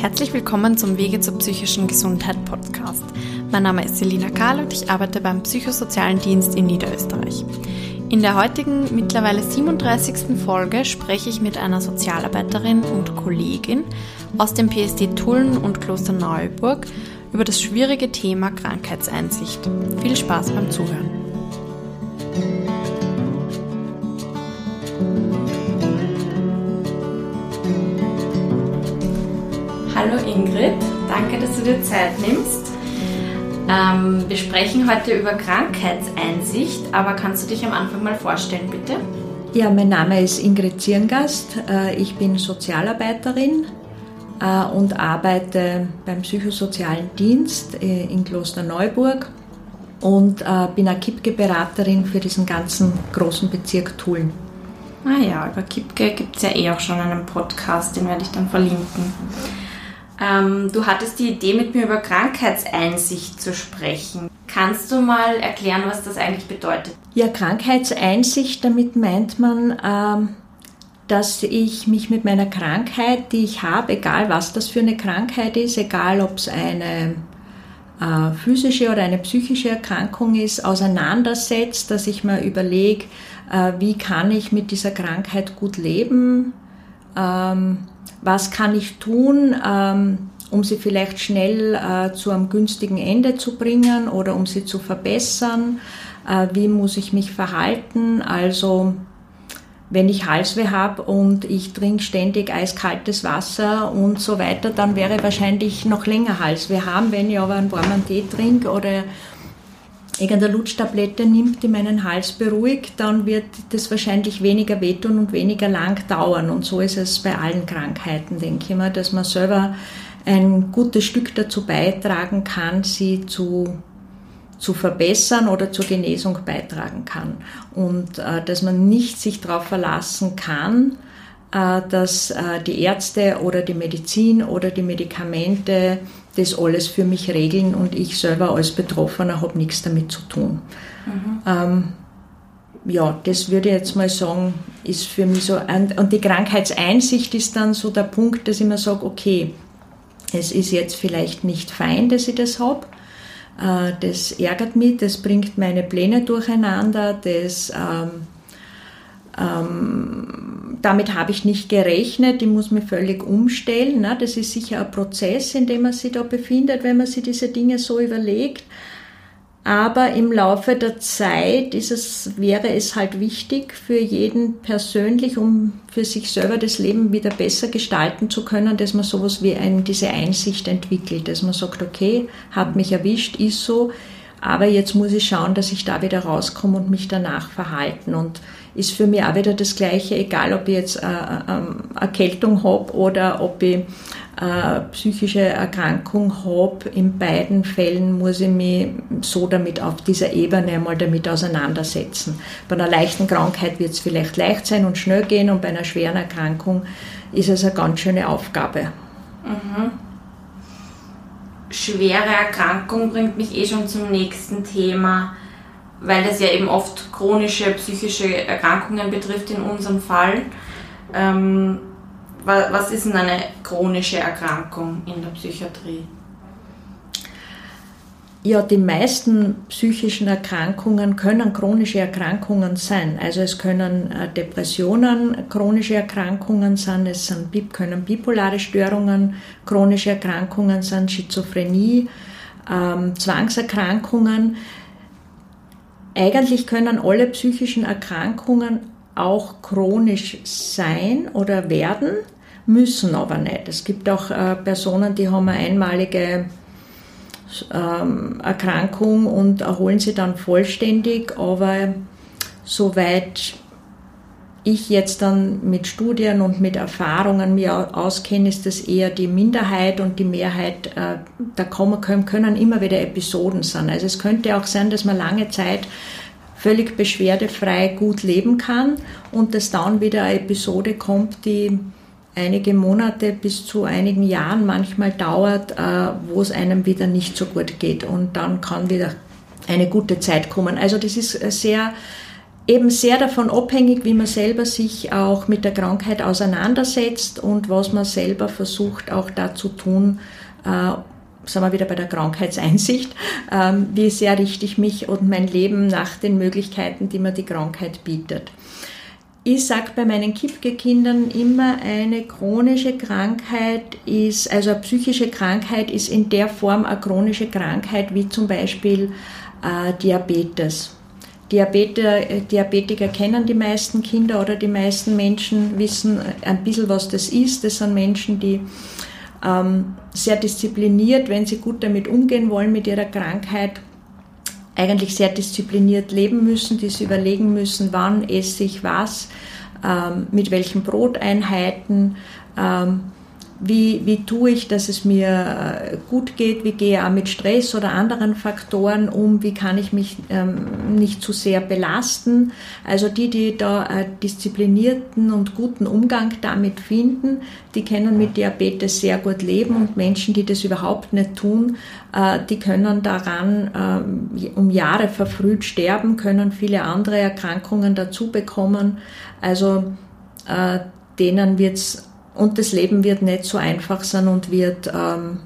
Herzlich willkommen zum Wege zur psychischen Gesundheit Podcast. Mein Name ist Selina Kahl und ich arbeite beim Psychosozialen Dienst in Niederösterreich. In der heutigen mittlerweile 37. Folge spreche ich mit einer Sozialarbeiterin und Kollegin aus dem PSD Tulln und Kloster Neuburg über das schwierige Thema Krankheitseinsicht. Viel Spaß beim Zuhören. Hallo Ingrid, danke, dass du dir Zeit nimmst. Ähm, wir sprechen heute über Krankheitseinsicht, aber kannst du dich am Anfang mal vorstellen, bitte? Ja, mein Name ist Ingrid Zierngast. Äh, ich bin Sozialarbeiterin äh, und arbeite beim Psychosozialen Dienst äh, in Klosterneuburg und bin eine Kipke-Beraterin für diesen ganzen großen Bezirk Tulln. Ah ja, über Kipke gibt es ja eh auch schon einen Podcast, den werde ich dann verlinken. Ähm, du hattest die Idee, mit mir über Krankheitseinsicht zu sprechen. Kannst du mal erklären, was das eigentlich bedeutet? Ja, Krankheitseinsicht, damit meint man, ähm, dass ich mich mit meiner Krankheit, die ich habe, egal was das für eine Krankheit ist, egal ob es eine äh, physische oder eine psychische Erkrankung ist, auseinandersetzt, dass ich mir überlege, äh, wie kann ich mit dieser Krankheit gut leben, ähm, was kann ich tun, ähm, um sie vielleicht schnell äh, zu einem günstigen Ende zu bringen oder um sie zu verbessern, äh, wie muss ich mich verhalten, also wenn ich Halsweh habe und ich trinke ständig eiskaltes Wasser und so weiter, dann wäre wahrscheinlich noch länger Halsweh haben. Wenn ich aber einen warmen Tee trinke oder irgendeine Lutschtablette nimmt, die meinen Hals beruhigt, dann wird das wahrscheinlich weniger wehtun und weniger lang dauern. Und so ist es bei allen Krankheiten, denke ich mal, dass man selber ein gutes Stück dazu beitragen kann, sie zu, zu verbessern oder zur Genesung beitragen kann. Und äh, dass man nicht sich darauf verlassen kann, äh, dass äh, die Ärzte oder die Medizin oder die Medikamente das alles für mich regeln und ich selber als Betroffener habe nichts damit zu tun. Mhm. Ähm, ja, das würde ich jetzt mal sagen, ist für mich so, und die Krankheitseinsicht ist dann so der Punkt, dass ich mir sage, okay, es ist jetzt vielleicht nicht fein, dass ich das habe, äh, das ärgert mich, das bringt meine Pläne durcheinander, das ähm, ähm, damit habe ich nicht gerechnet, ich muss mich völlig umstellen. Ne? Das ist sicher ein Prozess, in dem man sich da befindet, wenn man sich diese Dinge so überlegt. Aber im Laufe der Zeit ist es, wäre es halt wichtig für jeden persönlich, um für sich selber das Leben wieder besser gestalten zu können, dass man sowas wie ein, diese Einsicht entwickelt, dass man sagt, okay, hat mich erwischt, ist so, aber jetzt muss ich schauen, dass ich da wieder rauskomme und mich danach verhalten. Und ist für mich auch wieder das Gleiche, egal ob ich jetzt eine äh, ähm, Erkältung habe oder ob ich eine äh, psychische Erkrankung habe. In beiden Fällen muss ich mich so damit auf dieser Ebene einmal damit auseinandersetzen. Bei einer leichten Krankheit wird es vielleicht leicht sein und schnell gehen und bei einer schweren Erkrankung ist es eine ganz schöne Aufgabe. Mhm. Schwere Erkrankung bringt mich eh schon zum nächsten Thema weil das ja eben oft chronische psychische Erkrankungen betrifft in unserem Fall. Ähm, was ist denn eine chronische Erkrankung in der Psychiatrie? Ja, die meisten psychischen Erkrankungen können chronische Erkrankungen sein. Also es können äh, Depressionen chronische Erkrankungen sein, es können bipolare Störungen chronische Erkrankungen sein, Schizophrenie, ähm, Zwangserkrankungen. Eigentlich können alle psychischen Erkrankungen auch chronisch sein oder werden, müssen aber nicht. Es gibt auch äh, Personen, die haben eine einmalige ähm, Erkrankung und erholen sie dann vollständig, aber soweit ich jetzt dann mit Studien und mit Erfahrungen mir auskenne, ist das eher die Minderheit und die Mehrheit, äh, da kommen, können immer wieder Episoden sein. Also es könnte auch sein, dass man lange Zeit völlig beschwerdefrei gut leben kann und dass dann wieder eine Episode kommt, die einige Monate bis zu einigen Jahren manchmal dauert, äh, wo es einem wieder nicht so gut geht und dann kann wieder eine gute Zeit kommen. Also das ist sehr eben sehr davon abhängig, wie man selber sich auch mit der Krankheit auseinandersetzt und was man selber versucht auch da zu tun, äh, sind wir wieder bei der Krankheitseinsicht, ähm, wie sehr richte ich mich und mein Leben nach den Möglichkeiten, die mir die Krankheit bietet. Ich sage bei meinen Kipke-Kindern immer, eine chronische Krankheit ist, also eine psychische Krankheit ist in der Form eine chronische Krankheit wie zum Beispiel äh, Diabetes. Diabeter, äh, Diabetiker kennen die meisten Kinder oder die meisten Menschen wissen ein bisschen, was das ist. Das sind Menschen, die ähm, sehr diszipliniert, wenn sie gut damit umgehen wollen mit ihrer Krankheit, eigentlich sehr diszipliniert leben müssen, die sich überlegen müssen, wann esse ich was, ähm, mit welchen Broteinheiten, ähm, wie, wie tue ich, dass es mir äh, gut geht, wie gehe ich auch mit Stress oder anderen Faktoren um, wie kann ich mich ähm, nicht zu sehr belasten. Also die, die da einen disziplinierten und guten Umgang damit finden, die können mit Diabetes sehr gut leben und Menschen, die das überhaupt nicht tun, äh, die können daran ähm, um Jahre verfrüht sterben, können viele andere Erkrankungen dazu bekommen. Also äh, denen wird es und das Leben wird nicht so einfach sein und wird ähm,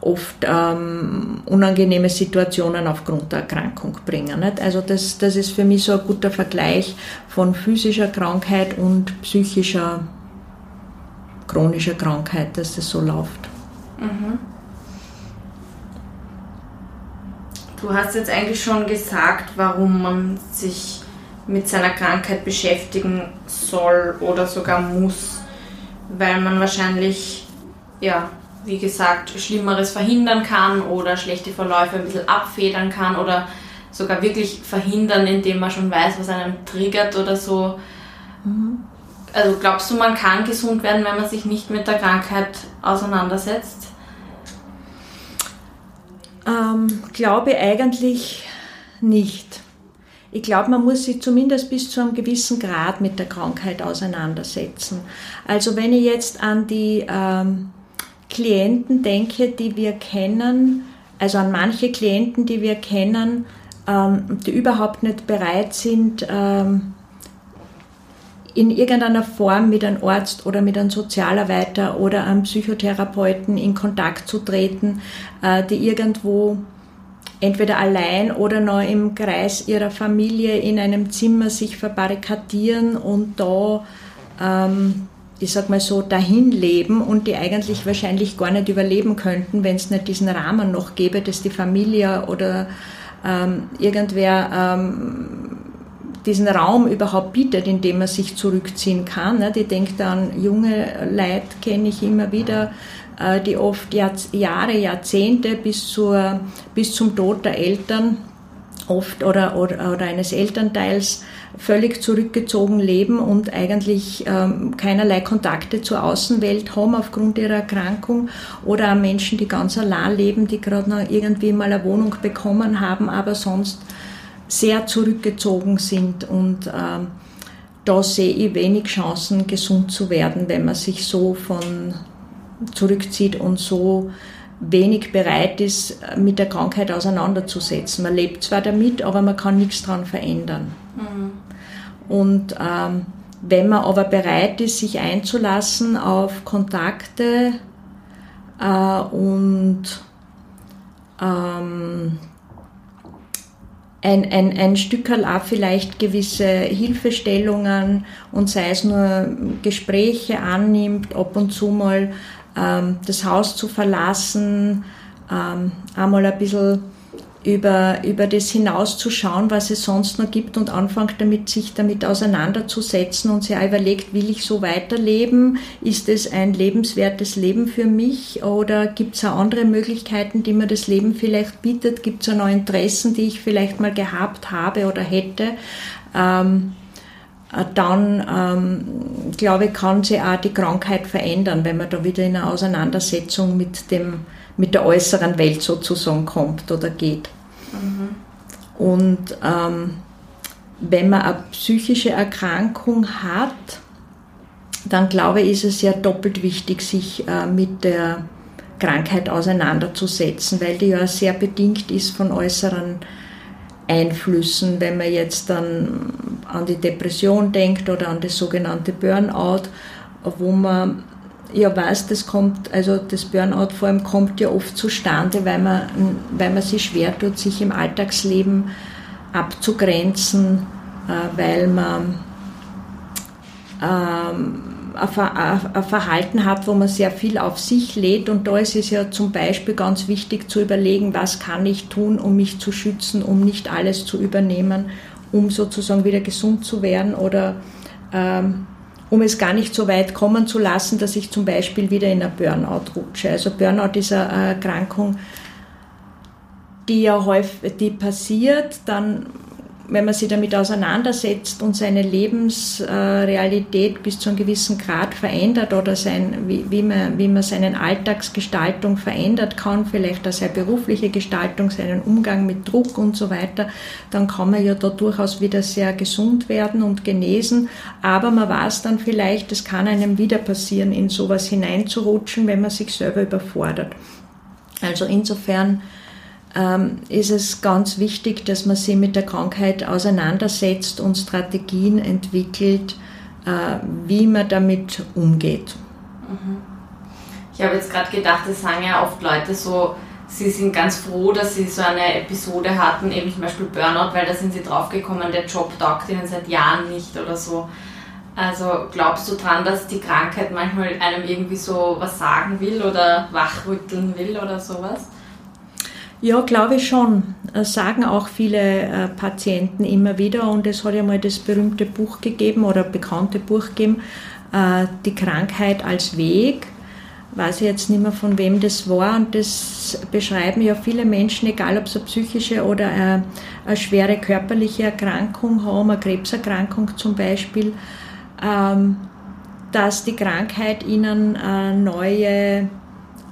oft ähm, unangenehme Situationen aufgrund der Erkrankung bringen. Nicht? Also das, das ist für mich so ein guter Vergleich von physischer Krankheit und psychischer chronischer Krankheit, dass das so läuft. Mhm. Du hast jetzt eigentlich schon gesagt, warum man sich mit seiner Krankheit beschäftigen soll oder sogar muss weil man wahrscheinlich, ja, wie gesagt, Schlimmeres verhindern kann oder schlechte Verläufe ein bisschen abfedern kann oder sogar wirklich verhindern, indem man schon weiß, was einem triggert oder so. Mhm. Also glaubst du, man kann gesund werden, wenn man sich nicht mit der Krankheit auseinandersetzt? Ähm, glaube eigentlich nicht. Ich glaube, man muss sich zumindest bis zu einem gewissen Grad mit der Krankheit auseinandersetzen. Also wenn ich jetzt an die ähm, Klienten denke, die wir kennen, also an manche Klienten, die wir kennen, ähm, die überhaupt nicht bereit sind, ähm, in irgendeiner Form mit einem Arzt oder mit einem Sozialarbeiter oder einem Psychotherapeuten in Kontakt zu treten, äh, die irgendwo entweder allein oder noch im Kreis ihrer Familie in einem Zimmer sich verbarrikadieren und da, ähm, ich sag mal so, dahin leben und die eigentlich wahrscheinlich gar nicht überleben könnten, wenn es nicht diesen Rahmen noch gäbe, dass die Familie oder ähm, irgendwer ähm, diesen Raum überhaupt bietet, in dem man sich zurückziehen kann. Ne? Die denkt an junge Leute, kenne ich immer wieder, die oft Jahre, Jahrzehnte bis, zur, bis zum Tod der Eltern oft oder, oder, oder eines Elternteils völlig zurückgezogen leben und eigentlich ähm, keinerlei Kontakte zur Außenwelt haben aufgrund ihrer Erkrankung oder Menschen, die ganz allein leben, die gerade noch irgendwie mal eine Wohnung bekommen haben, aber sonst sehr zurückgezogen sind und ähm, da sehe ich wenig Chancen, gesund zu werden, wenn man sich so von zurückzieht und so wenig bereit ist, mit der Krankheit auseinanderzusetzen. Man lebt zwar damit, aber man kann nichts daran verändern. Mhm. Und ähm, wenn man aber bereit ist, sich einzulassen auf Kontakte äh, und ähm, ein, ein, ein Stückerl auch vielleicht gewisse Hilfestellungen und sei es nur Gespräche annimmt, ab und zu mal ähm, das Haus zu verlassen, ähm, einmal ein bisschen über, über das hinauszuschauen, was es sonst noch gibt und anfangen damit, sich damit auseinanderzusetzen und sich auch überlegt, will ich so weiterleben? Ist es ein lebenswertes Leben für mich oder gibt es auch andere Möglichkeiten, die mir das Leben vielleicht bietet? Gibt es auch noch Interessen, die ich vielleicht mal gehabt habe oder hätte? Ähm, äh, dann ähm, glaube ich, kann sich auch die Krankheit verändern, wenn man da wieder in eine Auseinandersetzung mit, dem, mit der äußeren Welt sozusagen kommt oder geht. Mhm. Und ähm, wenn man eine psychische Erkrankung hat, dann glaube ich, ist es ja doppelt wichtig, sich äh, mit der Krankheit auseinanderzusetzen, weil die ja sehr bedingt ist von äußeren Einflüssen, wenn man jetzt dann an die Depression denkt oder an das sogenannte Burnout, wo man ja weiß, das kommt, also das Burnout vor allem kommt ja oft zustande, weil man, weil man sich schwer tut, sich im Alltagsleben abzugrenzen, äh, weil man ähm, ein Verhalten hat, wo man sehr viel auf sich lädt. Und da ist es ja zum Beispiel ganz wichtig zu überlegen, was kann ich tun, um mich zu schützen, um nicht alles zu übernehmen, um sozusagen wieder gesund zu werden oder ähm, um es gar nicht so weit kommen zu lassen, dass ich zum Beispiel wieder in ein Burnout rutsche. Also Burnout ist eine Erkrankung, die ja häufig die passiert, dann wenn man sich damit auseinandersetzt und seine Lebensrealität bis zu einem gewissen Grad verändert oder sein, wie, wie, man, wie man seine Alltagsgestaltung verändert kann, vielleicht auch seine berufliche Gestaltung, seinen Umgang mit Druck und so weiter, dann kann man ja da durchaus wieder sehr gesund werden und genesen. Aber man weiß dann vielleicht, es kann einem wieder passieren, in sowas hineinzurutschen, wenn man sich selber überfordert. Also insofern ähm, ist es ganz wichtig, dass man sich mit der Krankheit auseinandersetzt und Strategien entwickelt, äh, wie man damit umgeht. Mhm. Ich habe jetzt gerade gedacht, das sagen ja oft Leute so, sie sind ganz froh, dass sie so eine Episode hatten, eben zum Beispiel Burnout, weil da sind sie draufgekommen, der Job taugt ihnen seit Jahren nicht oder so. Also glaubst du dran, dass die Krankheit manchmal einem irgendwie so was sagen will oder wachrütteln will oder sowas? Ja, glaube ich schon. Das sagen auch viele äh, Patienten immer wieder. Und es hat ja mal das berühmte Buch gegeben oder bekannte Buch gegeben, äh, Die Krankheit als Weg. Weiß ich jetzt nicht mehr von wem das war. Und das beschreiben ja viele Menschen, egal ob sie eine psychische oder eine, eine schwere körperliche Erkrankung haben, eine Krebserkrankung zum Beispiel, ähm, dass die Krankheit ihnen äh, neue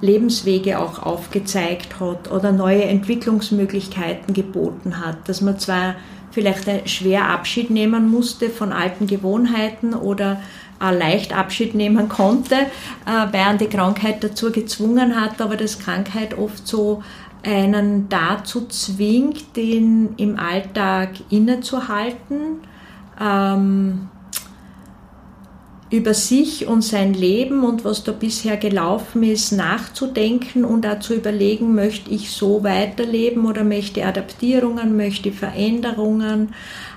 Lebenswege auch aufgezeigt hat oder neue Entwicklungsmöglichkeiten geboten hat, dass man zwar vielleicht schwer Abschied nehmen musste von alten Gewohnheiten oder leicht Abschied nehmen konnte, äh, während die Krankheit dazu gezwungen hat, aber dass Krankheit oft so einen dazu zwingt, den im Alltag innezuhalten, ähm, über sich und sein Leben und was da bisher gelaufen ist, nachzudenken und auch zu überlegen, möchte ich so weiterleben oder möchte Adaptierungen, möchte Veränderungen.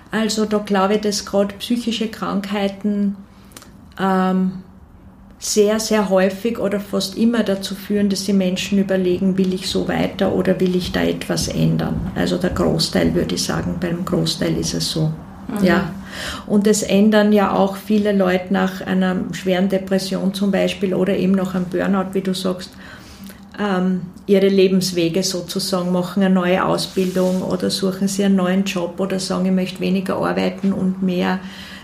Also da glaube ich, dass gerade psychische Krankheiten ähm, sehr, sehr häufig oder fast immer dazu führen, dass die Menschen überlegen, will ich so weiter oder will ich da etwas ändern. Also der Großteil würde ich sagen, beim Großteil ist es so. Mhm. Ja. Und es ändern ja auch viele Leute nach einer schweren Depression zum Beispiel oder eben nach einem Burnout, wie du sagst, ähm, ihre Lebenswege sozusagen, machen eine neue Ausbildung oder suchen sie einen neuen Job oder sagen, ich möchte weniger arbeiten und mehr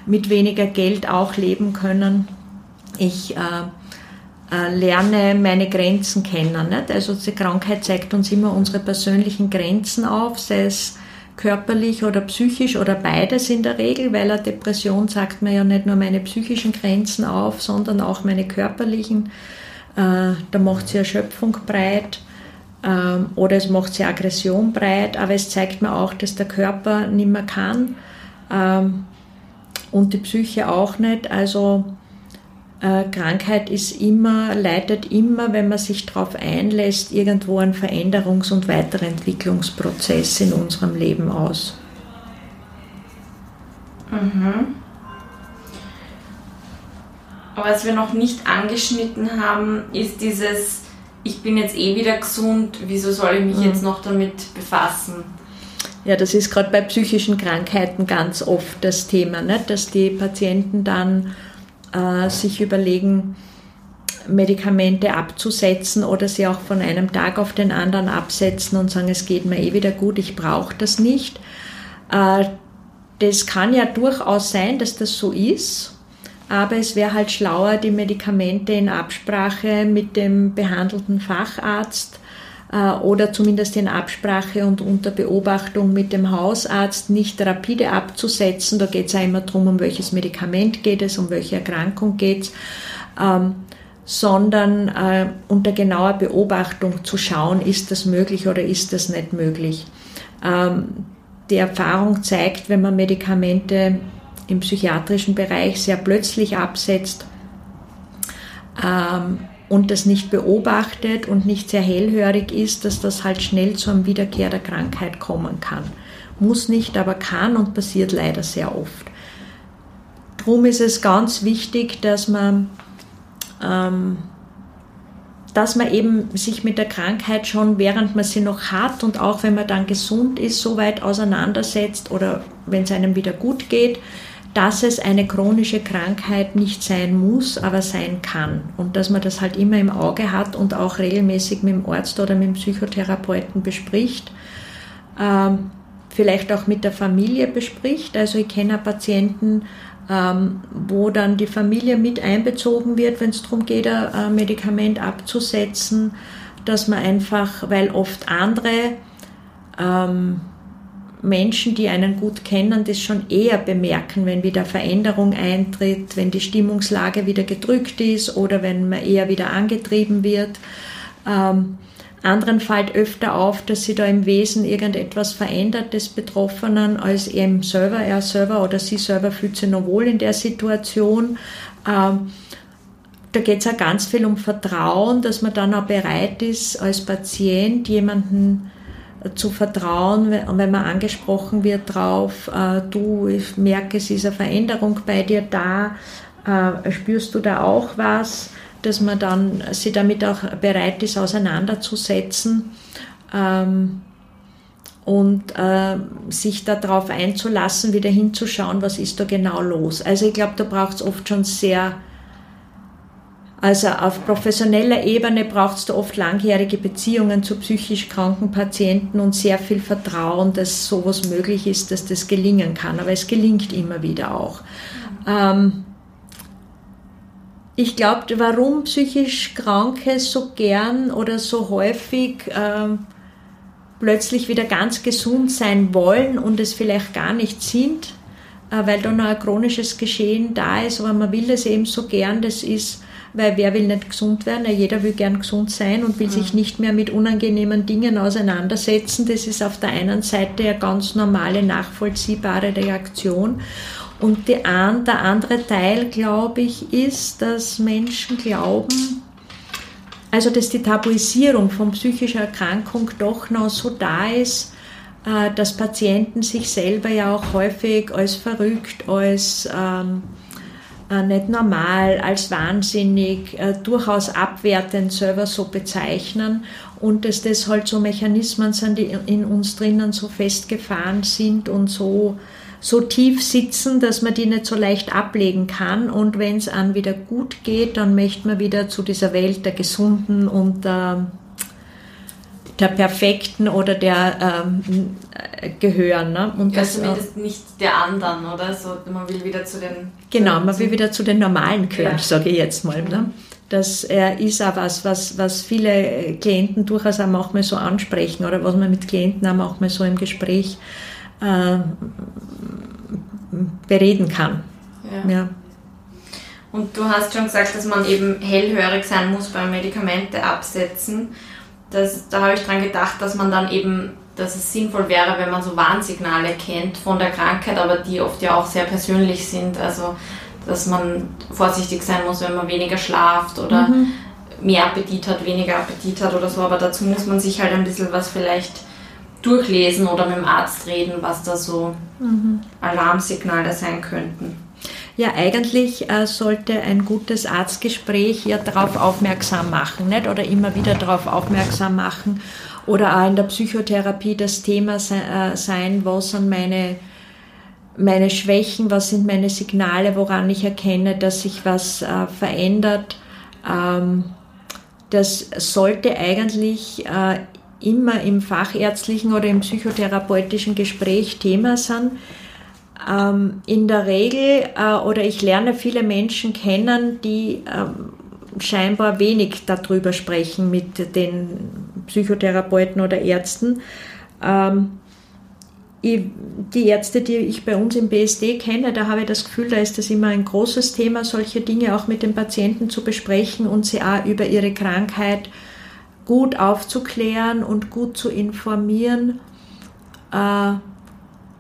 mit weniger Geld auch leben können. Ich äh, äh, lerne meine Grenzen kennen. Nicht? Also die Krankheit zeigt uns immer unsere persönlichen Grenzen auf, sei es körperlich oder psychisch oder beides in der Regel, weil eine Depression sagt mir ja nicht nur meine psychischen Grenzen auf, sondern auch meine körperlichen. Äh, da macht sie Erschöpfung breit ähm, oder es macht sie Aggression breit, aber es zeigt mir auch, dass der Körper nicht mehr kann ähm, und die Psyche auch nicht. Also äh, Krankheit ist immer, leitet immer, wenn man sich darauf einlässt, irgendwo einen Veränderungs- und Weiterentwicklungsprozess in unserem Leben aus. Mhm. Was wir noch nicht angeschnitten haben, ist dieses, ich bin jetzt eh wieder gesund, wieso soll ich mich mhm. jetzt noch damit befassen? Ja, das ist gerade bei psychischen Krankheiten ganz oft das Thema, nicht? dass die Patienten dann äh, sich überlegen, Medikamente abzusetzen oder sie auch von einem Tag auf den anderen absetzen und sagen, es geht mir eh wieder gut, ich brauche das nicht. Äh, das kann ja durchaus sein, dass das so ist, aber es wäre halt schlauer, die Medikamente in Absprache mit dem behandelten Facharzt oder zumindest in Absprache und unter Beobachtung mit dem Hausarzt nicht rapide abzusetzen. Da geht es ja immer darum, um welches Medikament geht es, um welche Erkrankung geht es. Ähm, sondern äh, unter genauer Beobachtung zu schauen, ist das möglich oder ist das nicht möglich. Ähm, die Erfahrung zeigt, wenn man Medikamente im psychiatrischen Bereich sehr plötzlich absetzt ähm, und das nicht beobachtet und nicht sehr hellhörig ist, dass das halt schnell zu einem Wiederkehr der Krankheit kommen kann. Muss nicht, aber kann und passiert leider sehr oft. Darum ist es ganz wichtig, dass man ähm, dass man eben sich mit der Krankheit schon, während man sie noch hat und auch wenn man dann gesund ist, so weit auseinandersetzt oder wenn es einem wieder gut geht, dass es eine chronische Krankheit nicht sein muss, aber sein kann. Und dass man das halt immer im Auge hat und auch regelmäßig mit dem Arzt oder mit dem Psychotherapeuten bespricht. Ähm, vielleicht auch mit der Familie bespricht. Also ich kenne Patienten, ähm, wo dann die Familie mit einbezogen wird, wenn es darum geht, ein Medikament abzusetzen, dass man einfach, weil oft andere ähm, Menschen, die einen gut kennen, das schon eher bemerken, wenn wieder Veränderung eintritt, wenn die Stimmungslage wieder gedrückt ist oder wenn man eher wieder angetrieben wird. Ähm, anderen fällt öfter auf, dass sie da im Wesen irgendetwas verändert des Betroffenen, als er selber, er selber oder sie selber fühlt sich noch wohl in der Situation. Ähm, da geht es auch ganz viel um Vertrauen, dass man dann auch bereit ist, als Patient jemanden zu vertrauen, wenn man angesprochen wird drauf, äh, du, ich merke, es ist eine Veränderung bei dir da, äh, spürst du da auch was? dass man dann sich damit auch bereit ist, auseinanderzusetzen ähm, und äh, sich darauf einzulassen, wieder hinzuschauen, was ist da genau los. Also ich glaube, da braucht es oft schon sehr, also auf professioneller Ebene braucht es da oft langjährige Beziehungen zu psychisch kranken Patienten und sehr viel Vertrauen, dass sowas möglich ist, dass das gelingen kann. Aber es gelingt immer wieder auch. Ähm, ich glaube, warum psychisch Kranke so gern oder so häufig ähm, plötzlich wieder ganz gesund sein wollen und es vielleicht gar nicht sind, äh, weil da noch ein chronisches Geschehen da ist, aber man will es eben so gern, das ist, weil wer will nicht gesund werden? Jeder will gern gesund sein und will mhm. sich nicht mehr mit unangenehmen Dingen auseinandersetzen. Das ist auf der einen Seite eine ganz normale, nachvollziehbare Reaktion. Und die der andere Teil, glaube ich, ist, dass Menschen glauben, also dass die Tabuisierung von psychischer Erkrankung doch noch so da ist, äh, dass Patienten sich selber ja auch häufig als verrückt, als ähm, äh, nicht normal, als wahnsinnig, äh, durchaus abwertend selber so bezeichnen und dass das halt so Mechanismen sind, die in uns drinnen so festgefahren sind und so so tief sitzen, dass man die nicht so leicht ablegen kann. Und wenn es an wieder gut geht, dann möchte man wieder zu dieser Welt der Gesunden und der, der Perfekten oder der ähm, gehören. Ne? Und ja, das, zumindest nicht der anderen, oder? So, man will wieder zu den... Genau, man will wieder zu den Normalen gehören, ja. sage ich jetzt mal. Ne? Das äh, ist auch was, was, was viele Klienten durchaus auch manchmal so ansprechen oder was man mit Klienten auch manchmal so im Gespräch äh, bereden kann. Ja. ja. Und du hast schon gesagt, dass man eben hellhörig sein muss beim Medikamente absetzen. Das, da habe ich dran gedacht, dass man dann eben, dass es sinnvoll wäre, wenn man so Warnsignale kennt von der Krankheit, aber die oft ja auch sehr persönlich sind. Also, dass man vorsichtig sein muss, wenn man weniger schlaft oder mhm. mehr Appetit hat, weniger Appetit hat oder so. Aber dazu muss man sich halt ein bisschen was vielleicht durchlesen oder mit dem Arzt reden, was da so mhm. Alarmsignale sein könnten. Ja, eigentlich äh, sollte ein gutes Arztgespräch ja darauf aufmerksam machen, nicht? Oder immer wieder darauf aufmerksam machen. Oder auch in der Psychotherapie das Thema se äh, sein, was sind meine, meine Schwächen, was sind meine Signale, woran ich erkenne, dass sich was äh, verändert. Ähm, das sollte eigentlich äh, immer im fachärztlichen oder im psychotherapeutischen Gespräch Thema sind. Ähm, in der Regel, äh, oder ich lerne viele Menschen kennen, die ähm, scheinbar wenig darüber sprechen mit den Psychotherapeuten oder Ärzten. Ähm, die Ärzte, die ich bei uns im BSD kenne, da habe ich das Gefühl, da ist das immer ein großes Thema, solche Dinge auch mit den Patienten zu besprechen und sie auch über ihre Krankheit gut aufzuklären und gut zu informieren. Äh,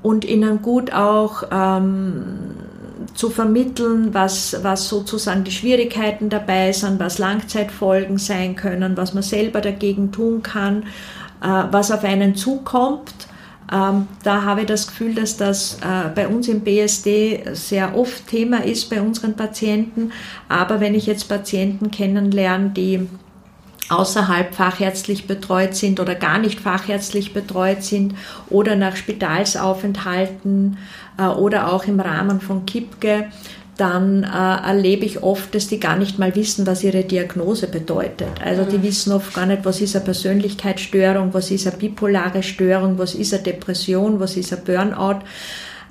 und ihnen gut auch ähm, zu vermitteln, was, was sozusagen die Schwierigkeiten dabei sind, was Langzeitfolgen sein können, was man selber dagegen tun kann, äh, was auf einen zukommt. Ähm, da habe ich das Gefühl, dass das äh, bei uns im BSD sehr oft Thema ist bei unseren Patienten. Aber wenn ich jetzt Patienten kennenlerne, die außerhalb fachärztlich betreut sind oder gar nicht fachärztlich betreut sind oder nach Spitalsaufenthalten äh, oder auch im Rahmen von KIPGE, dann äh, erlebe ich oft, dass die gar nicht mal wissen, was ihre Diagnose bedeutet. Also die mhm. wissen oft gar nicht, was ist eine Persönlichkeitsstörung, was ist eine bipolare Störung, was ist eine Depression, was ist ein Burnout.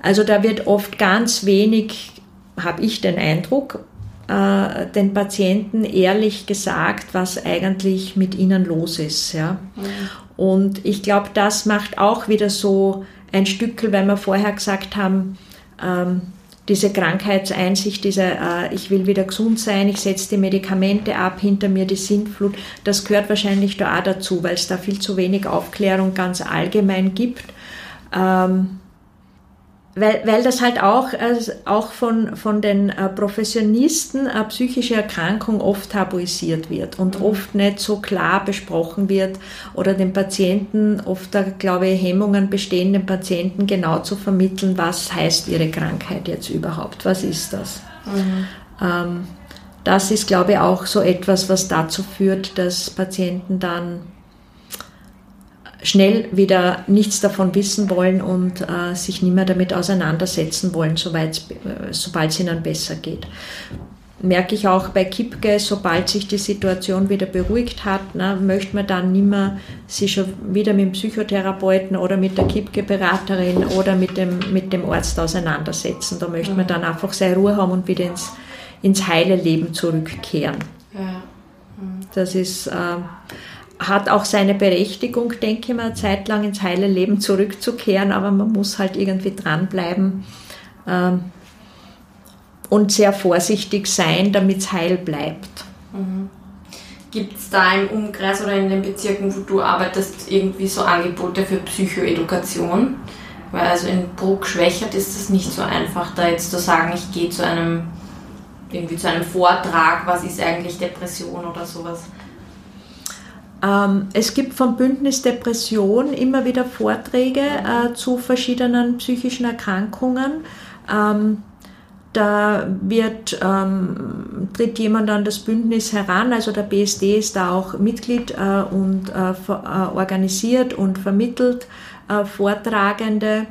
Also da wird oft ganz wenig, habe ich den Eindruck, äh, den Patienten ehrlich gesagt, was eigentlich mit ihnen los ist. Ja. Mhm. Und ich glaube, das macht auch wieder so ein Stückel, weil wir vorher gesagt haben, ähm, diese Krankheitseinsicht, diese äh, ich will wieder gesund sein, ich setze die Medikamente ab, hinter mir die Sintflut, das gehört wahrscheinlich da auch dazu, weil es da viel zu wenig Aufklärung ganz allgemein gibt. Ähm, weil, weil das halt auch, äh, auch von, von den äh, Professionisten äh, psychische Erkrankung oft tabuisiert wird und mhm. oft nicht so klar besprochen wird oder den Patienten oft da, glaube ich, Hemmungen bestehen, den Patienten genau zu vermitteln, was heißt ihre Krankheit jetzt überhaupt, was ist das. Mhm. Ähm, das ist, glaube ich, auch so etwas, was dazu führt, dass Patienten dann schnell wieder nichts davon wissen wollen und äh, sich nicht mehr damit auseinandersetzen wollen, soweit, äh, sobald es ihnen besser geht. Merke ich auch bei Kipke, sobald sich die Situation wieder beruhigt hat, na, möchte man dann nicht mehr sich schon wieder mit dem Psychotherapeuten oder mit der Kipke-Beraterin oder mit dem, mit dem Arzt auseinandersetzen. Da möchte man dann einfach seine Ruhe haben und wieder ins, ins heile Leben zurückkehren. Ja. Das ist äh, hat auch seine Berechtigung, denke ich mal, zeitlang ins heile Leben zurückzukehren, aber man muss halt irgendwie dranbleiben ähm, und sehr vorsichtig sein, damit es heil bleibt. Mhm. Gibt es da im Umkreis oder in den Bezirken, wo du arbeitest, irgendwie so Angebote für Psychoedukation? Weil also in Bruck Schwächert ist es nicht so einfach, da jetzt zu sagen, ich gehe zu einem irgendwie zu einem Vortrag, was ist eigentlich Depression oder sowas. Ähm, es gibt vom Bündnis Depression immer wieder Vorträge äh, zu verschiedenen psychischen Erkrankungen. Ähm, da wird, ähm, tritt jemand an das Bündnis heran, also der BSD ist da auch Mitglied äh, und äh, äh, organisiert und vermittelt äh, Vortragende.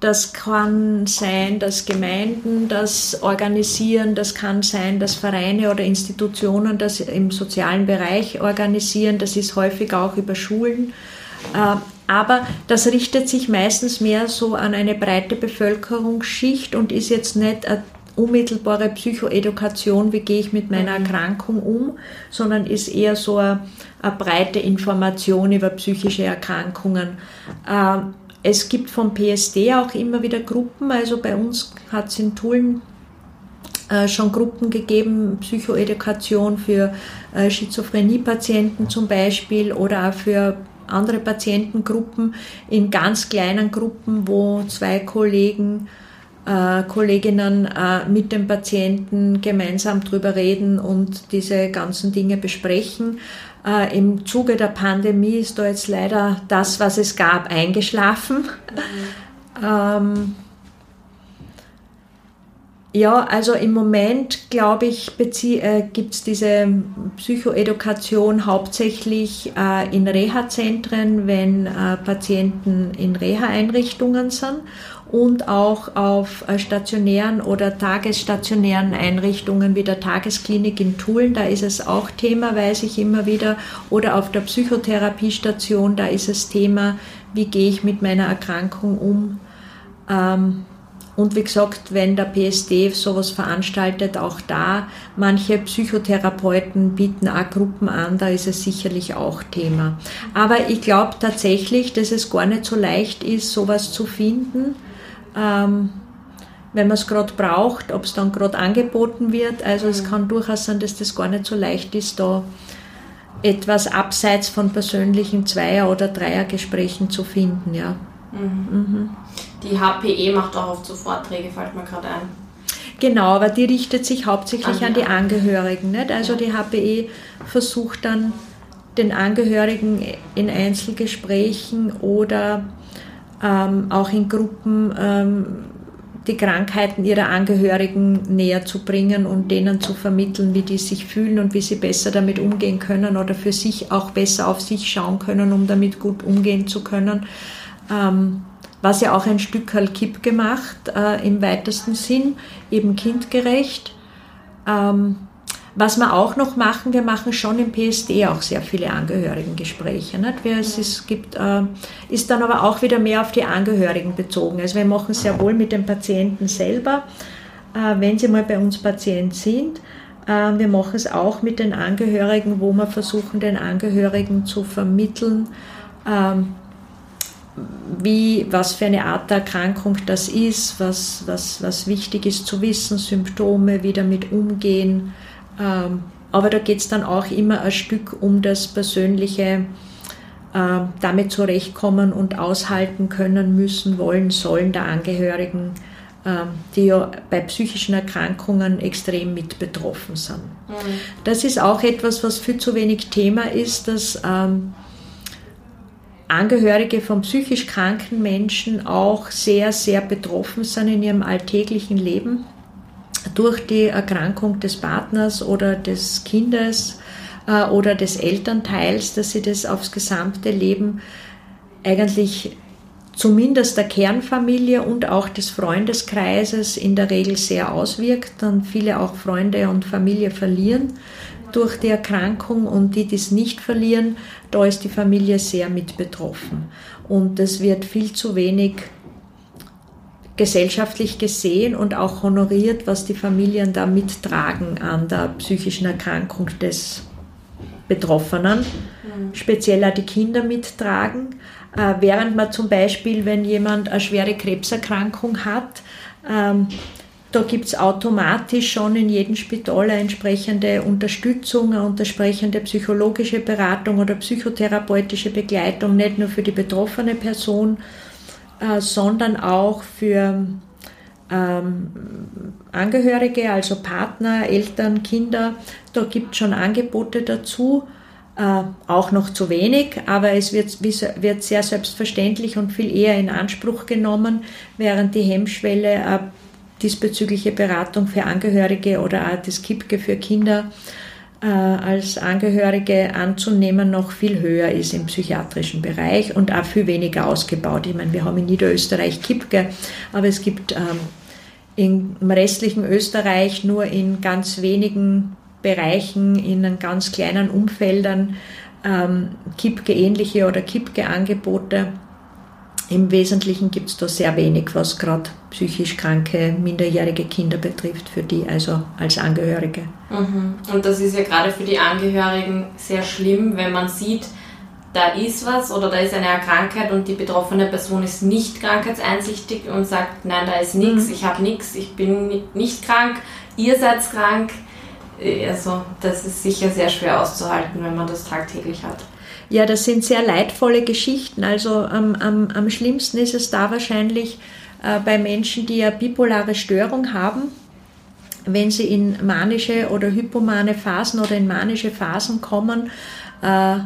Das kann sein, dass Gemeinden das organisieren, das kann sein, dass Vereine oder Institutionen das im sozialen Bereich organisieren, das ist häufig auch über Schulen. Äh, aber das richtet sich meistens mehr so an eine breite Bevölkerungsschicht und ist jetzt nicht eine unmittelbare Psychoedukation, wie gehe ich mit meiner mhm. Erkrankung um, sondern ist eher so eine, eine breite Information über psychische Erkrankungen. Es gibt vom PSD auch immer wieder Gruppen, also bei uns hat es in Tulln äh, schon Gruppen gegeben, Psychoedukation für äh, Schizophrenie-Patienten zum Beispiel oder auch für andere Patientengruppen in ganz kleinen Gruppen, wo zwei Kollegen, äh, Kolleginnen äh, mit dem Patienten gemeinsam drüber reden und diese ganzen Dinge besprechen. Äh, Im Zuge der Pandemie ist da jetzt leider das, was es gab, eingeschlafen. Mhm. Ähm, ja, also im Moment, glaube ich, äh, gibt es diese Psychoedukation hauptsächlich äh, in Reha-Zentren, wenn äh, Patienten in Reha-Einrichtungen sind und auch auf äh, stationären oder tagesstationären Einrichtungen wie der Tagesklinik in Tulln, da ist es auch Thema, weiß ich immer wieder, oder auf der Psychotherapiestation, da ist es Thema, wie gehe ich mit meiner Erkrankung um. Ähm, und wie gesagt, wenn der PSD sowas veranstaltet, auch da, manche Psychotherapeuten bieten auch Gruppen an, da ist es sicherlich auch Thema. Aber ich glaube tatsächlich, dass es gar nicht so leicht ist, sowas zu finden ähm, wenn man es gerade braucht, ob es dann gerade angeboten wird. Also mhm. es kann durchaus sein, dass das gar nicht so leicht ist, da etwas abseits von persönlichen Zweier- oder Dreiergesprächen zu finden. Ja. Mhm. Mhm. Die HPE macht auch oft so Vorträge, fällt mir gerade ein. Genau, aber die richtet sich hauptsächlich an die Angehörigen. Nicht? Also die HPE versucht dann den Angehörigen in Einzelgesprächen oder ähm, auch in Gruppen ähm, die Krankheiten ihrer Angehörigen näher zu bringen und denen zu vermitteln, wie die sich fühlen und wie sie besser damit umgehen können oder für sich auch besser auf sich schauen können, um damit gut umgehen zu können. Ähm, was ja auch ein Stück Kipp gemacht äh, im weitesten Sinn, eben kindgerecht. Ähm, was wir auch noch machen, wir machen schon im PSD auch sehr viele Angehörigengespräche. Nicht? Wir, es ist, gibt, äh, ist dann aber auch wieder mehr auf die Angehörigen bezogen. Also wir machen es sehr wohl mit den Patienten selber, äh, wenn sie mal bei uns Patient sind. Äh, wir machen es auch mit den Angehörigen, wo wir versuchen, den Angehörigen zu vermitteln, ähm, wie, was für eine Art der Erkrankung das ist, was, was, was wichtig ist zu wissen, Symptome, wie damit umgehen, ähm, aber da geht es dann auch immer ein Stück um das persönliche äh, damit zurechtkommen und aushalten können, müssen, wollen, sollen der Angehörigen, äh, die ja bei psychischen Erkrankungen extrem mit betroffen sind. Mhm. Das ist auch etwas, was viel zu wenig Thema ist, dass ähm, Angehörige von psychisch kranken Menschen auch sehr, sehr betroffen sind in ihrem alltäglichen Leben durch die Erkrankung des Partners oder des Kindes äh, oder des Elternteils, dass sie das aufs gesamte Leben eigentlich zumindest der Kernfamilie und auch des Freundeskreises in der Regel sehr auswirkt, dann viele auch Freunde und Familie verlieren durch die Erkrankung und die, die es nicht verlieren, da ist die Familie sehr mit betroffen. Und es wird viel zu wenig gesellschaftlich gesehen und auch honoriert, was die Familien da mittragen an der psychischen Erkrankung des Betroffenen, mhm. speziell auch die Kinder mittragen. Äh, während man zum Beispiel, wenn jemand eine schwere Krebserkrankung hat, ähm, da gibt es automatisch schon in jedem Spital eine entsprechende Unterstützung, eine entsprechende psychologische Beratung oder psychotherapeutische Begleitung, nicht nur für die betroffene Person, äh, sondern auch für ähm, Angehörige, also Partner, Eltern, Kinder. Da gibt es schon Angebote dazu. Äh, auch noch zu wenig, aber es wird, wird, sehr selbstverständlich und viel eher in Anspruch genommen, während die Hemmschwelle äh, diesbezügliche Beratung für Angehörige oder auch das KIPGE für Kinder äh, als Angehörige anzunehmen, noch viel höher ist im psychiatrischen Bereich und auch viel weniger ausgebaut. Ich meine, wir haben in Niederösterreich KIPGE, aber es gibt ähm, im restlichen Österreich nur in ganz wenigen Bereichen, in ganz kleinen Umfeldern ähm, KIPGE-ähnliche oder KIPGE-Angebote. Im Wesentlichen gibt es da sehr wenig, was gerade psychisch kranke, minderjährige Kinder betrifft, für die also als Angehörige. Mhm. Und das ist ja gerade für die Angehörigen sehr schlimm, wenn man sieht, da ist was oder da ist eine Krankheit und die betroffene Person ist nicht krankheitseinsichtig und sagt, nein, da ist nichts, mhm. ich habe nichts, ich bin nicht krank, ihr seid krank. Also das ist sicher sehr schwer auszuhalten, wenn man das tagtäglich hat. Ja, das sind sehr leidvolle Geschichten. Also am, am, am schlimmsten ist es da wahrscheinlich äh, bei Menschen, die eine bipolare Störung haben, wenn sie in manische oder hypomane Phasen oder in manische Phasen kommen, äh,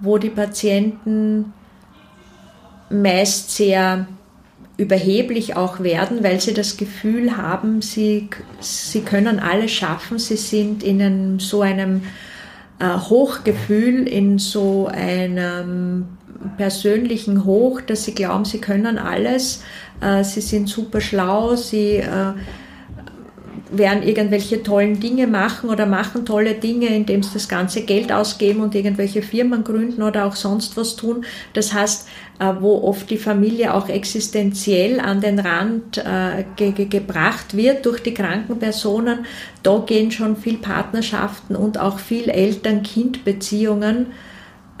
wo die Patienten meist sehr überheblich auch werden, weil sie das Gefühl haben, sie, sie können alles schaffen, sie sind in so einem äh, Hochgefühl, in so einem persönlichen Hoch, dass sie glauben, sie können alles, äh, sie sind super schlau, sie äh, werden irgendwelche tollen Dinge machen oder machen tolle Dinge, indem sie das ganze Geld ausgeben und irgendwelche Firmen gründen oder auch sonst was tun. Das heißt, äh, wo oft die Familie auch existenziell an den Rand ge ge gebracht wird durch die kranken Personen, da gehen schon viel Partnerschaften und auch viel Eltern-Kind-Beziehungen,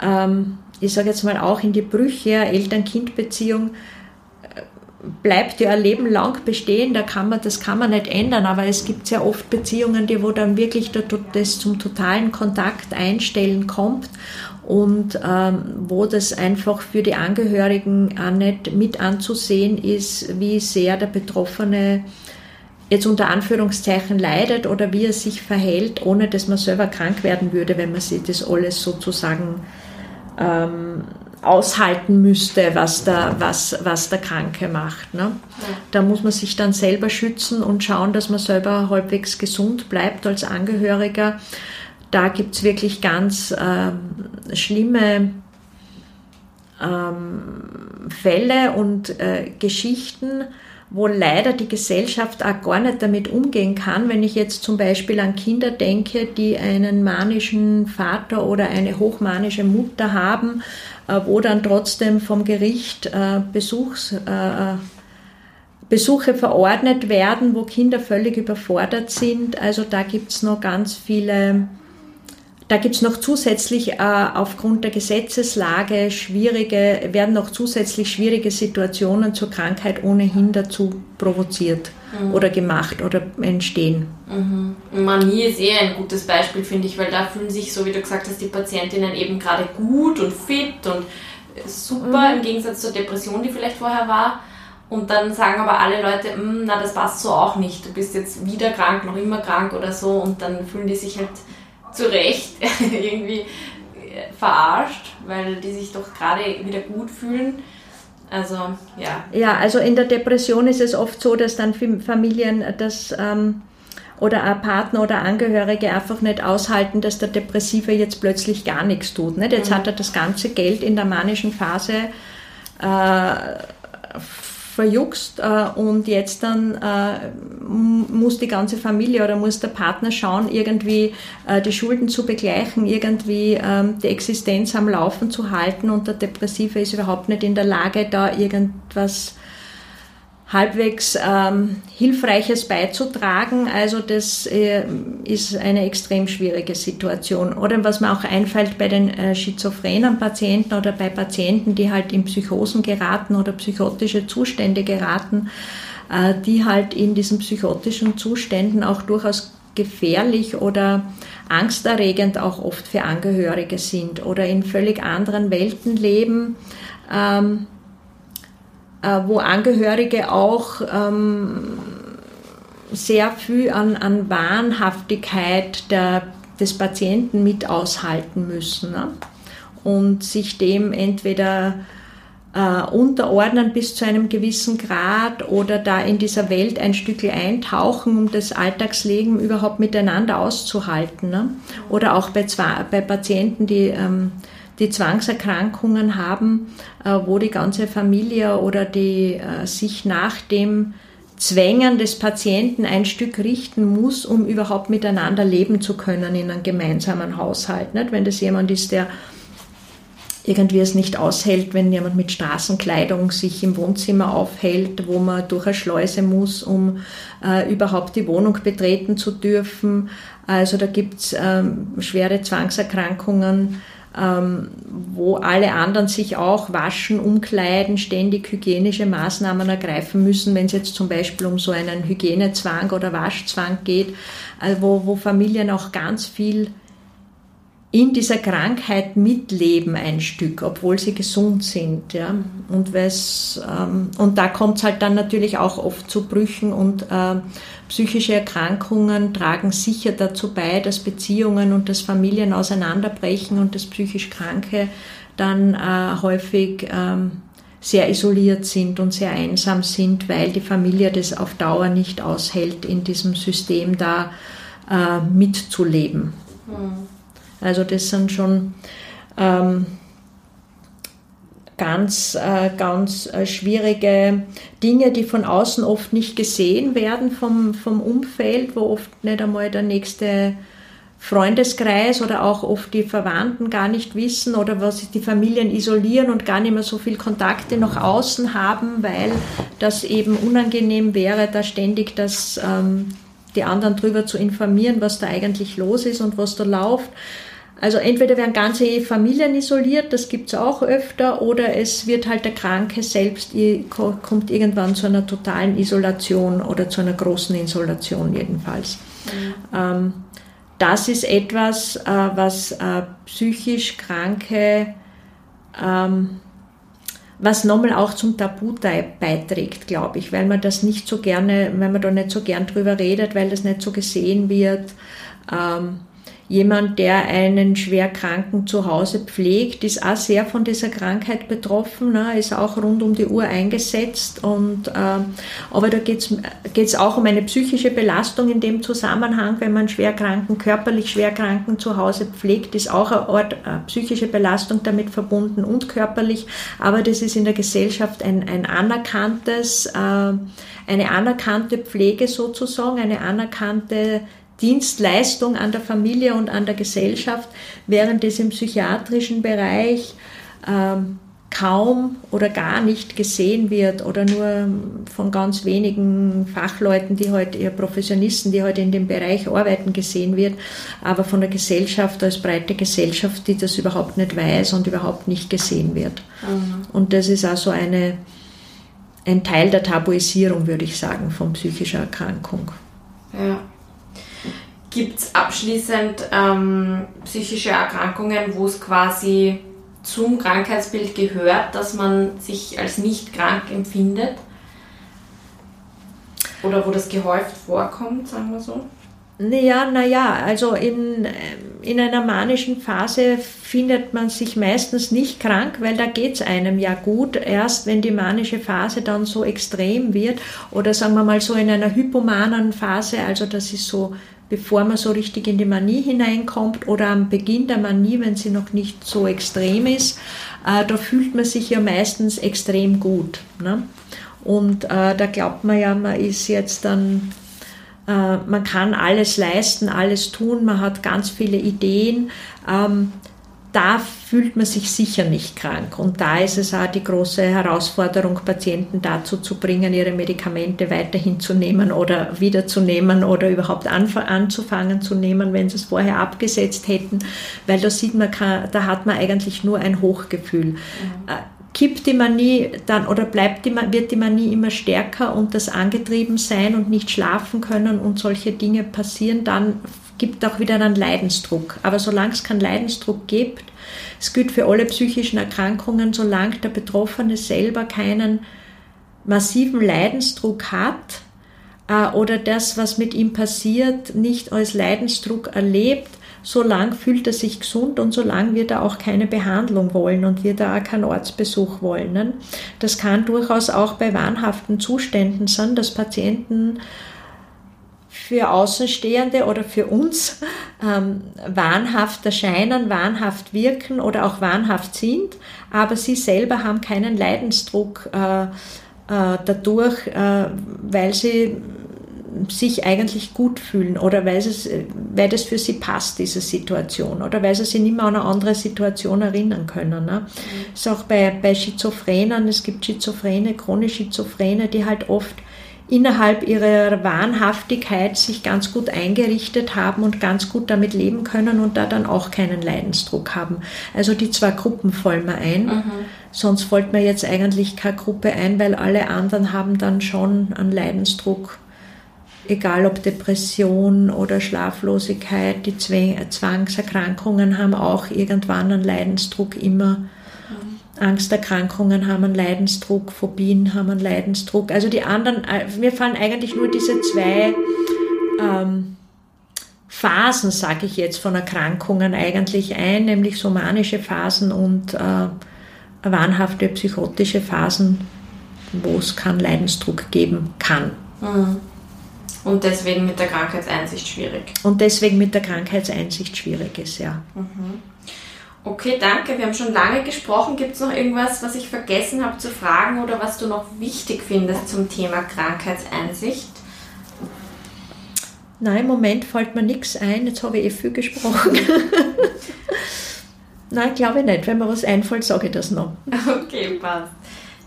ähm, ich sage jetzt mal auch in die Brüche, Eltern-Kind-Beziehung bleibt ja ein Leben lang bestehen, da kann man, das kann man nicht ändern, aber es gibt sehr oft Beziehungen, die wo dann wirklich das zum totalen Kontakt einstellen kommt und ähm, wo das einfach für die Angehörigen auch nicht mit anzusehen ist, wie sehr der Betroffene jetzt unter Anführungszeichen leidet oder wie er sich verhält, ohne dass man selber krank werden würde, wenn man sich das alles sozusagen ähm, aushalten müsste, was der, was, was der Kranke macht. Ne? Da muss man sich dann selber schützen und schauen, dass man selber halbwegs gesund bleibt als Angehöriger. Da gibt es wirklich ganz ähm, schlimme ähm, Fälle und äh, Geschichten, wo leider die Gesellschaft auch gar nicht damit umgehen kann. Wenn ich jetzt zum Beispiel an Kinder denke, die einen manischen Vater oder eine hochmanische Mutter haben, äh, wo dann trotzdem vom Gericht äh, Besuchs, äh, Besuche verordnet werden, wo Kinder völlig überfordert sind. Also da gibt es noch ganz viele da gibt es noch zusätzlich äh, aufgrund der Gesetzeslage schwierige, werden noch zusätzlich schwierige Situationen zur Krankheit ohnehin dazu provoziert mhm. oder gemacht oder entstehen. Mhm. Manie ist eher ein gutes Beispiel, finde ich, weil da fühlen sich, so wie du gesagt hast, die Patientinnen eben gerade gut und fit und super mhm. im Gegensatz zur Depression, die vielleicht vorher war. Und dann sagen aber alle Leute, hm, na, das passt so auch nicht. Du bist jetzt wieder krank, noch immer krank oder so. Und dann fühlen die sich halt zu Recht irgendwie verarscht, weil die sich doch gerade wieder gut fühlen. Also, ja. Ja, also in der Depression ist es oft so, dass dann Familien das ähm, oder ein Partner oder Angehörige einfach nicht aushalten, dass der Depressive jetzt plötzlich gar nichts tut. Nicht? Jetzt mhm. hat er das ganze Geld in der manischen Phase äh, verjuckst äh, und jetzt dann äh, muss die ganze Familie oder muss der Partner schauen, irgendwie äh, die Schulden zu begleichen, irgendwie ähm, die Existenz am Laufen zu halten und der Depressive ist überhaupt nicht in der Lage, da irgendwas halbwegs ähm, Hilfreiches beizutragen. Also das äh, ist eine extrem schwierige Situation. Oder was mir auch einfällt bei den äh, schizophrenen Patienten oder bei Patienten, die halt in Psychosen geraten oder psychotische Zustände geraten, äh, die halt in diesen psychotischen Zuständen auch durchaus gefährlich oder angsterregend auch oft für Angehörige sind oder in völlig anderen Welten leben. Ähm, äh, wo Angehörige auch ähm, sehr viel an, an Wahnhaftigkeit der, des Patienten mit aushalten müssen ne? und sich dem entweder äh, unterordnen bis zu einem gewissen Grad oder da in dieser Welt ein Stück eintauchen, um das Alltagsleben überhaupt miteinander auszuhalten. Ne? Oder auch bei, bei Patienten, die ähm, die Zwangserkrankungen haben, äh, wo die ganze Familie oder die äh, sich nach dem Zwängen des Patienten ein Stück richten muss, um überhaupt miteinander leben zu können in einem gemeinsamen Haushalt. Nicht? Wenn das jemand ist, der irgendwie es nicht aushält, wenn jemand mit Straßenkleidung sich im Wohnzimmer aufhält, wo man durch eine Schleuse muss, um äh, überhaupt die Wohnung betreten zu dürfen. Also da gibt es ähm, schwere Zwangserkrankungen, ähm, wo alle anderen sich auch waschen, umkleiden, ständig hygienische Maßnahmen ergreifen müssen, wenn es jetzt zum Beispiel um so einen Hygienezwang oder Waschzwang geht, also wo, wo Familien auch ganz viel in dieser Krankheit mitleben ein Stück, obwohl sie gesund sind. Ja? Und, ähm, und da kommt es halt dann natürlich auch oft zu Brüchen und äh, psychische Erkrankungen tragen sicher dazu bei, dass Beziehungen und das Familien auseinanderbrechen und das psychisch Kranke dann äh, häufig ähm, sehr isoliert sind und sehr einsam sind, weil die Familie das auf Dauer nicht aushält, in diesem System da äh, mitzuleben. Mhm. Also das sind schon ähm, ganz, äh, ganz äh, schwierige Dinge, die von außen oft nicht gesehen werden vom, vom Umfeld, wo oft nicht einmal der nächste Freundeskreis oder auch oft die Verwandten gar nicht wissen oder was die Familien isolieren und gar nicht mehr so viel Kontakte nach außen haben, weil das eben unangenehm wäre, da ständig das, ähm, die anderen darüber zu informieren, was da eigentlich los ist und was da läuft. Also entweder werden ganze Familien isoliert, das gibt es auch öfter, oder es wird halt der Kranke selbst, kommt irgendwann zu einer totalen Isolation oder zu einer großen Isolation jedenfalls. Mhm. Ähm, das ist etwas, äh, was äh, psychisch Kranke, ähm, was nochmal auch zum Tabu beiträgt, glaube ich, weil man das nicht so gerne, weil man da nicht so gern drüber redet, weil das nicht so gesehen wird. Ähm, Jemand, der einen Schwerkranken zu Hause pflegt, ist auch sehr von dieser Krankheit betroffen, ne, ist auch rund um die Uhr eingesetzt. Und, äh, aber da geht es auch um eine psychische Belastung in dem Zusammenhang, wenn man Schwerkranken, körperlich Schwerkranken zu Hause pflegt, ist auch eine Art äh, psychische Belastung damit verbunden und körperlich. Aber das ist in der Gesellschaft ein, ein anerkanntes, äh, eine anerkannte Pflege sozusagen, eine anerkannte Dienstleistung an der Familie und an der Gesellschaft, während es im psychiatrischen Bereich ähm, kaum oder gar nicht gesehen wird oder nur von ganz wenigen Fachleuten, die heute halt, eher Professionisten, die heute halt in dem Bereich arbeiten, gesehen wird, aber von der Gesellschaft als breite Gesellschaft, die das überhaupt nicht weiß und überhaupt nicht gesehen wird. Mhm. Und das ist also eine, ein Teil der Tabuisierung, würde ich sagen, von psychischer Erkrankung. Ja. Gibt es abschließend ähm, psychische Erkrankungen, wo es quasi zum Krankheitsbild gehört, dass man sich als nicht krank empfindet? Oder wo das gehäuft vorkommt, sagen wir so? Naja, naja, also in, in einer manischen Phase findet man sich meistens nicht krank, weil da geht es einem ja gut. Erst wenn die manische Phase dann so extrem wird oder sagen wir mal so in einer hypomanen Phase, also das ist so bevor man so richtig in die Manie hineinkommt oder am Beginn der Manie, wenn sie noch nicht so extrem ist, äh, da fühlt man sich ja meistens extrem gut. Ne? Und äh, da glaubt man ja, man ist jetzt dann, äh, man kann alles leisten, alles tun, man hat ganz viele Ideen. Ähm, da fühlt man sich sicher nicht krank. Und da ist es auch die große Herausforderung, Patienten dazu zu bringen, ihre Medikamente weiterhin zu nehmen oder wiederzunehmen oder überhaupt anzufangen zu nehmen, wenn sie es vorher abgesetzt hätten. Weil da sieht man, da hat man eigentlich nur ein Hochgefühl. Mhm. Kippt die Manie dann oder bleibt die, wird die Manie immer stärker und das angetrieben sein und nicht schlafen können und solche Dinge passieren, dann gibt auch wieder einen Leidensdruck. Aber solange es keinen Leidensdruck gibt, es gilt für alle psychischen Erkrankungen, solange der Betroffene selber keinen massiven Leidensdruck hat äh, oder das, was mit ihm passiert, nicht als Leidensdruck erlebt, solange fühlt er sich gesund und solange wird er auch keine Behandlung wollen und wird er auch keinen Ortsbesuch wollen. Das kann durchaus auch bei wahnhaften Zuständen sein, dass Patienten für Außenstehende oder für uns ähm, wahnhaft erscheinen, wahnhaft wirken oder auch wahnhaft sind, aber sie selber haben keinen Leidensdruck äh, äh, dadurch, äh, weil sie sich eigentlich gut fühlen oder weil, es, weil das für sie passt, diese Situation, oder weil sie sich nicht mehr an eine andere Situation erinnern können. Ne? Mhm. ist auch bei, bei Schizophrenen, es gibt Schizophrene, chronisch Schizophrene, die halt oft innerhalb ihrer Wahnhaftigkeit sich ganz gut eingerichtet haben und ganz gut damit leben können und da dann auch keinen Leidensdruck haben. Also die zwei Gruppen fallen mir ein. Mhm. Sonst fällt mir jetzt eigentlich keine Gruppe ein, weil alle anderen haben dann schon einen Leidensdruck. Egal ob Depression oder Schlaflosigkeit, die Zwangserkrankungen haben auch irgendwann einen Leidensdruck immer. Angsterkrankungen haben einen Leidensdruck, Phobien haben einen Leidensdruck. Also die anderen, äh, mir fallen eigentlich nur diese zwei ähm, Phasen, sage ich jetzt, von Erkrankungen eigentlich ein, nämlich somanische Phasen und äh, wahnhafte psychotische Phasen, wo es keinen Leidensdruck geben kann. Mhm. Und deswegen mit der Krankheitseinsicht schwierig. Und deswegen mit der Krankheitseinsicht schwierig ist, ja. Mhm. Okay, danke. Wir haben schon lange gesprochen. Gibt es noch irgendwas, was ich vergessen habe zu fragen oder was du noch wichtig findest zum Thema Krankheitseinsicht? Nein, im Moment fällt mir nichts ein. Jetzt habe ich eh viel gesprochen. Nein, glaube ich nicht. Wenn mir was einfällt, sage ich das noch. Okay, passt.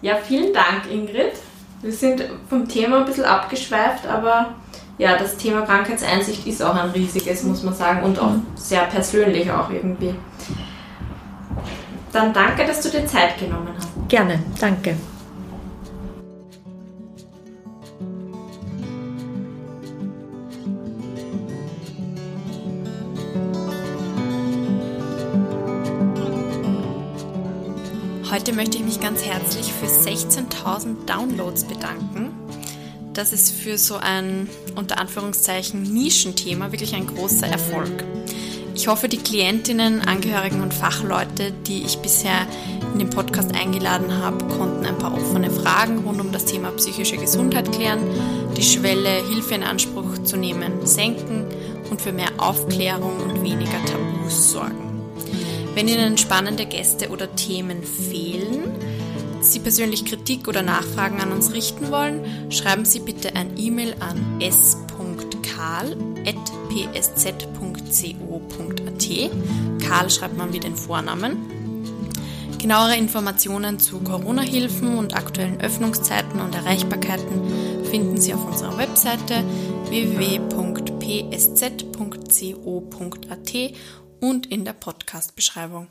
Ja, vielen Dank, Ingrid. Wir sind vom Thema ein bisschen abgeschweift, aber ja, das Thema Krankheitseinsicht ist auch ein riesiges, muss man sagen, und auch sehr persönlich auch irgendwie. Dann danke, dass du dir Zeit genommen hast. Gerne, danke. Heute möchte ich mich ganz herzlich für 16.000 Downloads bedanken. Das ist für so ein unter Anführungszeichen Nischenthema wirklich ein großer Erfolg. Ich hoffe, die Klientinnen, Angehörigen und Fachleute, die ich bisher in den Podcast eingeladen habe, konnten ein paar offene Fragen rund um das Thema psychische Gesundheit klären, die Schwelle, Hilfe in Anspruch zu nehmen, senken und für mehr Aufklärung und weniger Tabus sorgen. Wenn Ihnen spannende Gäste oder Themen fehlen, Sie persönlich Kritik oder Nachfragen an uns richten wollen, schreiben Sie bitte ein E-Mail an s.karl.psz.co.at. Karl schreibt man wie den Vornamen. Genauere Informationen zu Corona-Hilfen und aktuellen Öffnungszeiten und Erreichbarkeiten finden Sie auf unserer Webseite www.psz.co.at und in der Podcast-Beschreibung.